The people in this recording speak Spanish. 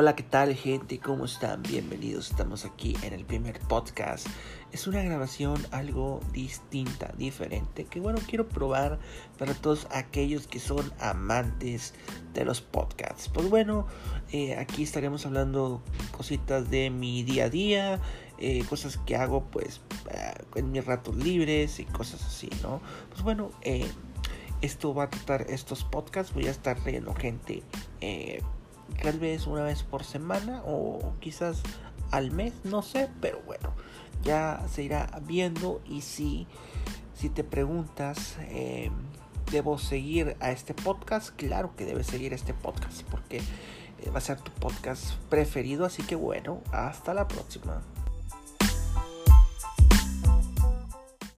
Hola, ¿qué tal gente? ¿Cómo están? Bienvenidos. Estamos aquí en el primer podcast. Es una grabación algo distinta, diferente, que bueno, quiero probar para todos aquellos que son amantes de los podcasts. Pues bueno, eh, aquí estaremos hablando cositas de mi día a día, eh, cosas que hago pues eh, en mis ratos libres y cosas así, ¿no? Pues bueno, esto va a tratar estos podcasts, voy a estar trayendo gente tal vez una vez por semana o quizás al mes, no sé, pero bueno, ya se irá viendo y si, si te preguntas, eh, ¿debo seguir a este podcast? Claro que debes seguir este podcast porque eh, va a ser tu podcast preferido, así que bueno, hasta la próxima.